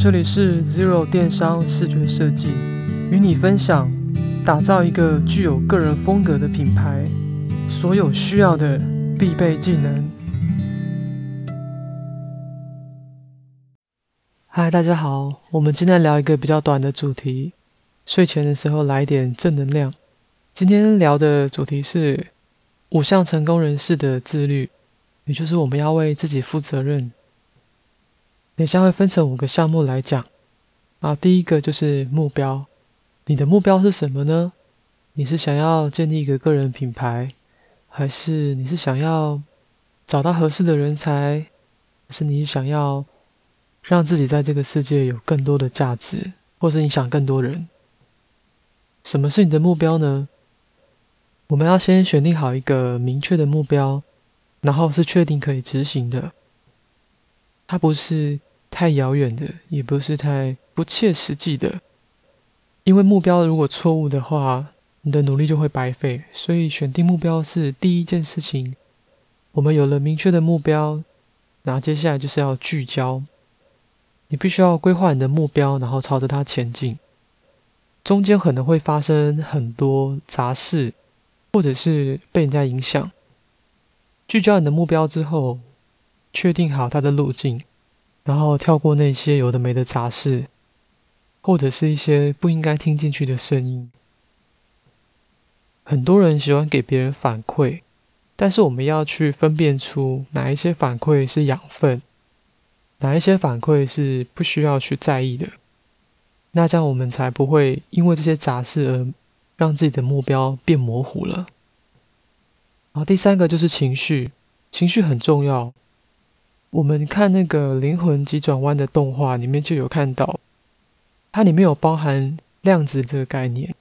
这里是 Zero 电商视觉设计，与你分享打造一个具有个人风格的品牌，所有需要的必备技能。嗨，大家好，我们今天聊一个比较短的主题，睡前的时候来点正能量。今天聊的主题是五项成功人士的自律，也就是我们要为自己负责任。等一下会分成五个项目来讲，啊，第一个就是目标，你的目标是什么呢？你是想要建立一个个人品牌，还是你是想要找到合适的人才，还是你想要让自己在这个世界有更多的价值，或是影响更多人？什么是你的目标呢？我们要先选定好一个明确的目标，然后是确定可以执行的，它不是。太遥远的，也不是太不切实际的，因为目标如果错误的话，你的努力就会白费。所以选定目标是第一件事情。我们有了明确的目标，那接下来就是要聚焦。你必须要规划你的目标，然后朝着它前进。中间可能会发生很多杂事，或者是被人家影响。聚焦你的目标之后，确定好它的路径。然后跳过那些有的没的杂事，或者是一些不应该听进去的声音。很多人喜欢给别人反馈，但是我们要去分辨出哪一些反馈是养分，哪一些反馈是不需要去在意的。那这样我们才不会因为这些杂事而让自己的目标变模糊了。然后第三个就是情绪，情绪很重要。我们看那个《灵魂急转弯》的动画里面就有看到，它里面有包含量子这个概念，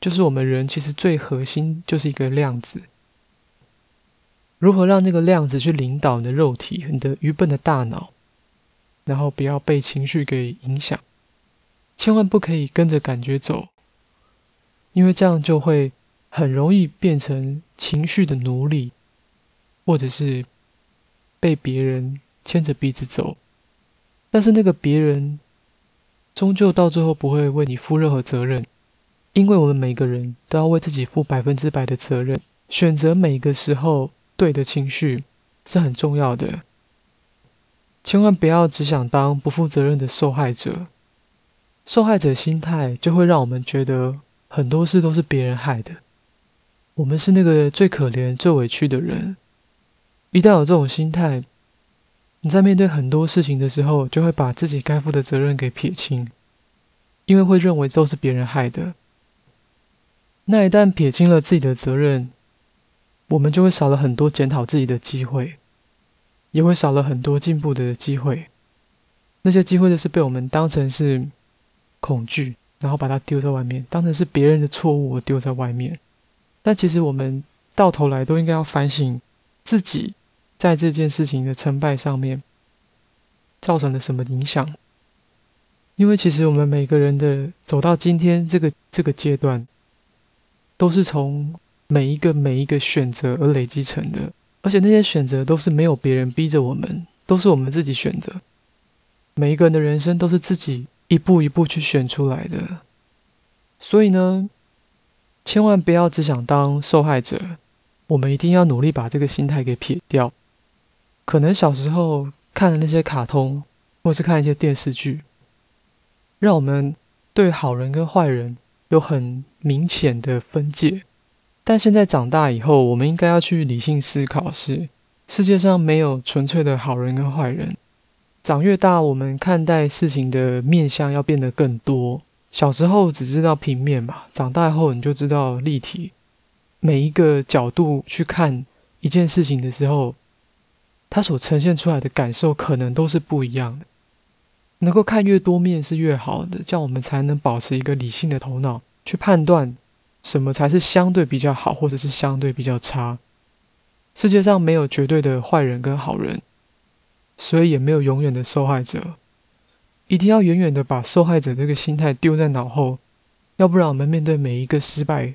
就是我们人其实最核心就是一个量子。如何让那个量子去领导你的肉体、你的愚笨的大脑，然后不要被情绪给影响，千万不可以跟着感觉走，因为这样就会很容易变成情绪的奴隶，或者是。被别人牵着鼻子走，但是那个别人终究到最后不会为你负任何责任，因为我们每个人都要为自己负百分之百的责任。选择每个时候对的情绪是很重要的，千万不要只想当不负责任的受害者。受害者心态就会让我们觉得很多事都是别人害的，我们是那个最可怜、最委屈的人。一旦有这种心态，你在面对很多事情的时候，就会把自己该负的责任给撇清，因为会认为都是别人害的。那一旦撇清了自己的责任，我们就会少了很多检讨自己的机会，也会少了很多进步的机会。那些机会就是被我们当成是恐惧，然后把它丢在外面，当成是别人的错误我丢在外面。但其实我们到头来都应该要反省自己。在这件事情的成败上面造成了什么影响？因为其实我们每个人的走到今天这个这个阶段，都是从每一个每一个选择而累积成的，而且那些选择都是没有别人逼着我们，都是我们自己选择。每一个人的人生都是自己一步一步去选出来的，所以呢，千万不要只想当受害者，我们一定要努力把这个心态给撇掉。可能小时候看的那些卡通，或是看一些电视剧，让我们对好人跟坏人有很明显的分界。但现在长大以后，我们应该要去理性思考是：世界上没有纯粹的好人跟坏人。长越大，我们看待事情的面向要变得更多。小时候只知道平面嘛，长大后你就知道立体。每一个角度去看一件事情的时候，它所呈现出来的感受可能都是不一样的。能够看越多面是越好的，这样我们才能保持一个理性的头脑去判断什么才是相对比较好，或者是相对比较差。世界上没有绝对的坏人跟好人，所以也没有永远的受害者。一定要远远的把受害者这个心态丢在脑后，要不然我们面对每一个失败，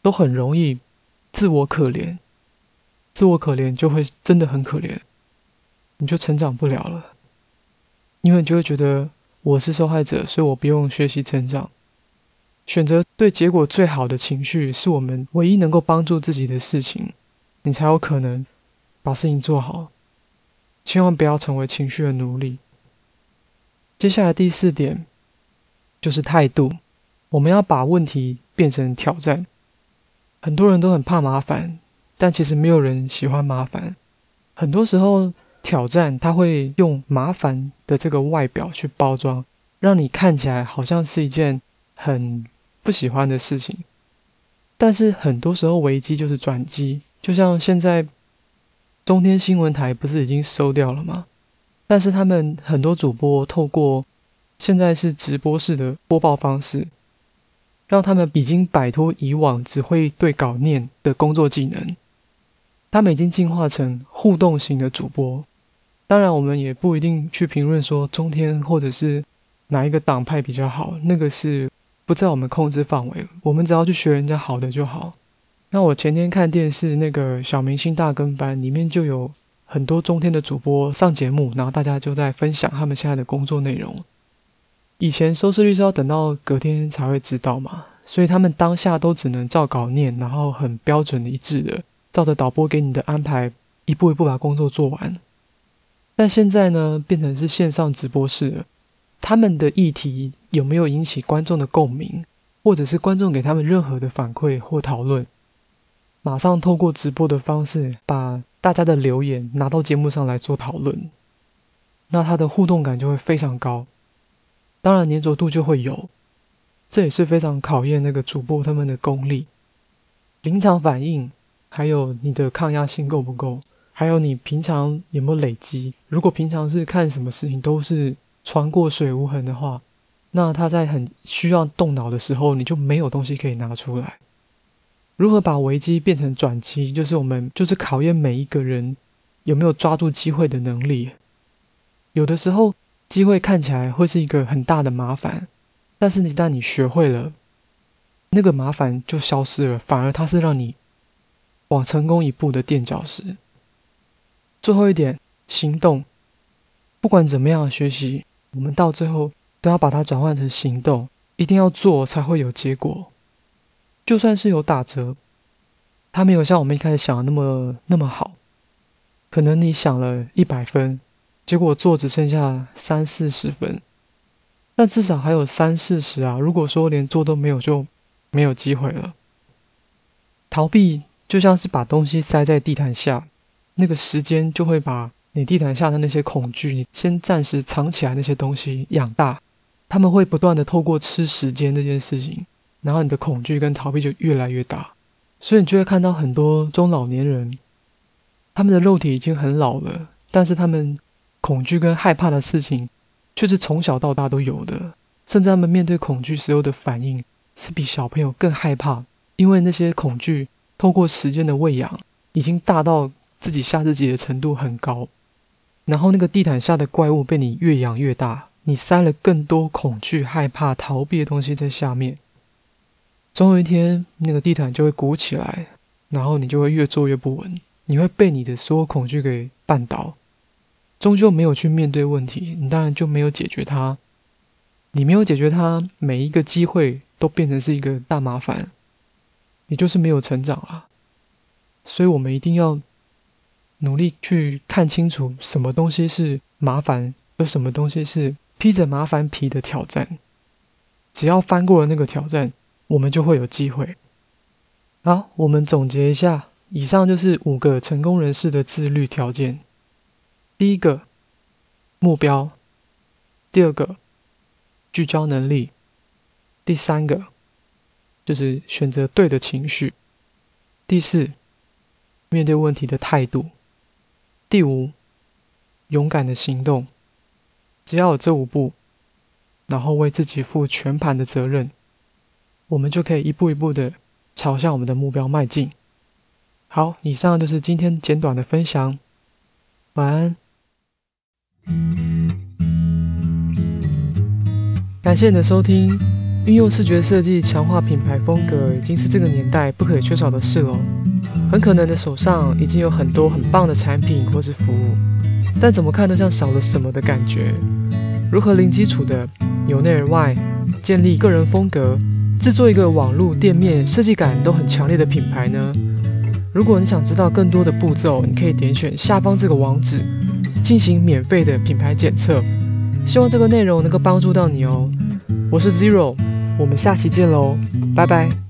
都很容易自我可怜。自我可怜就会真的很可怜，你就成长不了了。因为你就会觉得我是受害者，所以我不用学习成长。选择对结果最好的情绪，是我们唯一能够帮助自己的事情，你才有可能把事情做好。千万不要成为情绪的奴隶。接下来第四点就是态度，我们要把问题变成挑战。很多人都很怕麻烦，但其实没有人喜欢麻烦。很多时候，挑战他会用麻烦的这个外表去包装，让你看起来好像是一件很不喜欢的事情。但是很多时候，危机就是转机。就像现在中天新闻台不是已经收掉了吗？但是他们很多主播透过现在是直播式的播报方式，让他们已经摆脱以往只会对稿念的工作技能，他们已经进化成互动型的主播。当然，我们也不一定去评论说中天或者是哪一个党派比较好，那个是不在我们控制范围。我们只要去学人家好的就好。那我前天看电视那个小明星大跟班里面就有很多中天的主播上节目，然后大家就在分享他们现在的工作内容。以前收视率是要等到隔天才会知道嘛，所以他们当下都只能照稿念，然后很标准一致的照着导播给你的安排，一步一步把工作做完。但现在呢，变成是线上直播室了，他们的议题有没有引起观众的共鸣，或者是观众给他们任何的反馈或讨论？马上透过直播的方式，把大家的留言拿到节目上来做讨论，那它的互动感就会非常高，当然粘着度就会有，这也是非常考验那个主播他们的功力、临场反应，还有你的抗压性够不够，还有你平常有没有累积。如果平常是看什么事情都是穿过水无痕的话，那他在很需要动脑的时候，你就没有东西可以拿出来。如何把危机变成转机，就是我们就是考验每一个人有没有抓住机会的能力。有的时候，机会看起来会是一个很大的麻烦，但是一旦你学会了，那个麻烦就消失了，反而它是让你往成功一步的垫脚石。最后一点，行动。不管怎么样学习，我们到最后都要把它转换成行动，一定要做才会有结果。就算是有打折，它没有像我们一开始想的那么那么好。可能你想了一百分，结果做只剩下三四十分，但至少还有三四十啊。如果说连做都没有，就没有机会了。逃避就像是把东西塞在地毯下，那个时间就会把你地毯下的那些恐惧，你先暂时藏起来那些东西养大，他们会不断的透过吃时间这件事情。然后你的恐惧跟逃避就越来越大，所以你就会看到很多中老年人，他们的肉体已经很老了，但是他们恐惧跟害怕的事情却是从小到大都有的，甚至他们面对恐惧时候的反应是比小朋友更害怕，因为那些恐惧透过时间的喂养，已经大到自己吓自己的程度很高，然后那个地毯下的怪物被你越养越大，你塞了更多恐惧、害怕、逃避的东西在下面。总有一天，那个地毯就会鼓起来，然后你就会越坐越不稳，你会被你的所有恐惧给绊倒，终究没有去面对问题，你当然就没有解决它。你没有解决它，每一个机会都变成是一个大麻烦，你就是没有成长啊。所以，我们一定要努力去看清楚，什么东西是麻烦，而什么东西是披着麻烦皮的挑战。只要翻过了那个挑战。我们就会有机会。好，我们总结一下，以上就是五个成功人士的自律条件。第一个，目标；第二个，聚焦能力；第三个，就是选择对的情绪；第四，面对问题的态度；第五，勇敢的行动。只要有这五步，然后为自己负全盘的责任。我们就可以一步一步的朝向我们的目标迈进。好，以上就是今天简短的分享。晚安。感谢你的收听。运用视觉设计强化品牌风格，已经是这个年代不可缺少的事了。很可能的手上已经有很多很棒的产品或是服务，但怎么看都像少了什么的感觉。如何零基础的由内而外建立个人风格，制作一个网络店面设计感都很强烈的品牌呢？如果你想知道更多的步骤，你可以点选下方这个网址进行免费的品牌检测。希望这个内容能够帮助到你哦。我是 Zero，我们下期见喽，拜拜。